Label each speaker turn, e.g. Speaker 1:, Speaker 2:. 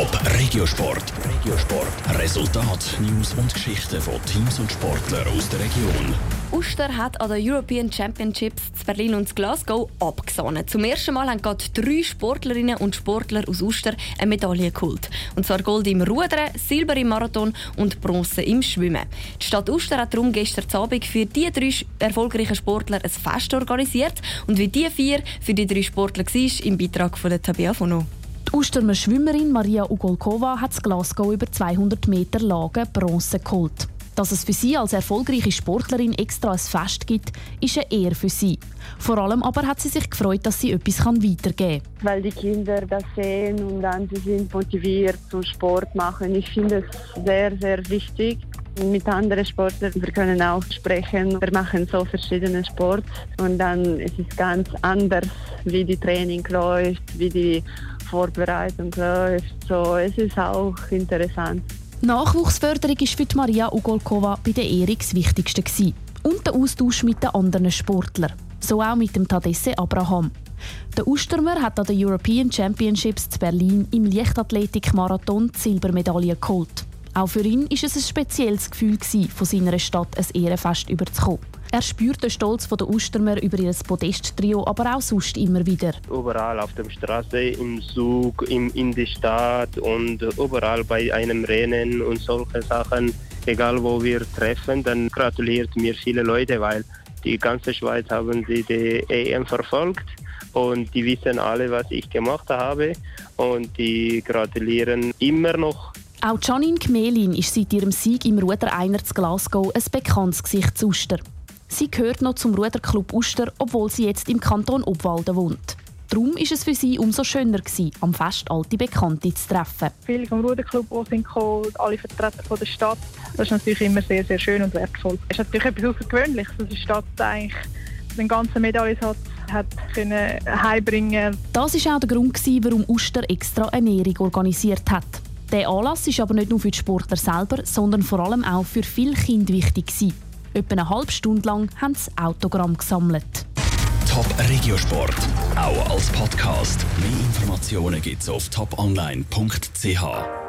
Speaker 1: Top Regiosport. Regiosport. Resultat, News und Geschichten von Teams und Sportlern aus der Region.
Speaker 2: Uster hat an den European Championships in Berlin und Glasgow abgesahnet. Zum ersten Mal haben gerade drei Sportlerinnen und Sportler aus Uster eine Medaille geholt. Und zwar Gold im Rudern, Silber im Marathon und Bronze im Schwimmen. Die Stadt Uster hat darum gestern Abend für die drei erfolgreichen Sportler ein Fest organisiert. Und wie die vier für die drei Sportler war, im Beitrag von der Tabea Fono.
Speaker 3: Die Ustermer Schwimmerin Maria Ugolkova hat Glasgow über 200 Meter Lagen Bronze geholt. Dass es für sie als erfolgreiche Sportlerin extra ein Fest gibt, ist eine Ehre für sie. Vor allem aber hat sie sich gefreut, dass sie etwas weitergeben kann.
Speaker 4: Weil die Kinder das sehen und dann sie sind motiviert zum Sport machen. Ich finde es sehr, sehr wichtig. Mit anderen Sportlern, wir können auch sprechen. Wir machen so verschiedene Sport und dann ist es ganz anders, wie die Training läuft, wie die Vorbereitung läuft. So, es ist auch interessant.
Speaker 3: Nachwuchsförderung war für Maria Ugolkova bei der Ehrung das Wichtigste. Gewesen. Und der Austausch mit den anderen Sportlern. So auch mit dem Tadesse Abraham. Der Ustermer hat an den European Championships in Berlin im Leichtathletik-Marathon Silbermedaille geholt. Auch für ihn war es ein spezielles Gefühl, von seiner Stadt ein Ehrenfest überzukommen. Er spürt den Stolz der Ustermer über ihr Podest-Trio, aber auch sonst immer wieder.
Speaker 5: Überall auf der Straße, im Zug, im, in der Stadt und überall bei einem Rennen und solche Sachen. Egal wo wir treffen, dann gratuliert mir viele Leute, weil die ganze Schweiz haben sie die EM verfolgt und die wissen alle, was ich gemacht habe und die gratulieren immer noch
Speaker 3: auch Janine Gmelin ist seit ihrem Sieg im Ruder-Einer zu Glasgow ein bekanntes Gesicht zu Uster. Sie gehört noch zum Ruderclub Uster, obwohl sie jetzt im Kanton Obwalden wohnt. Darum war es für sie umso schöner, gewesen, am Fest alte Bekannte zu treffen.
Speaker 6: Viele vom Ruderclub sind gekommen, alle Vertreter von der Stadt. Das ist natürlich immer sehr, sehr schön und wertvoll. Es ist natürlich etwas Außergewöhnliches, dass die Stadt eigentlich den ganzen Medaillensatz hat können heimbringen.
Speaker 3: Das war auch der Grund, warum Uster extra eine Ernährung organisiert hat. Der Anlass ist aber nicht nur für die Sportler selber, sondern vor allem auch für viele Kinder wichtig gewesen. Etwa eine halbe Stunde lang haben sie Autogramm gesammelt.
Speaker 1: Top Regiosport, auch als Podcast. Mehr Informationen gibt es auf toponline.ch.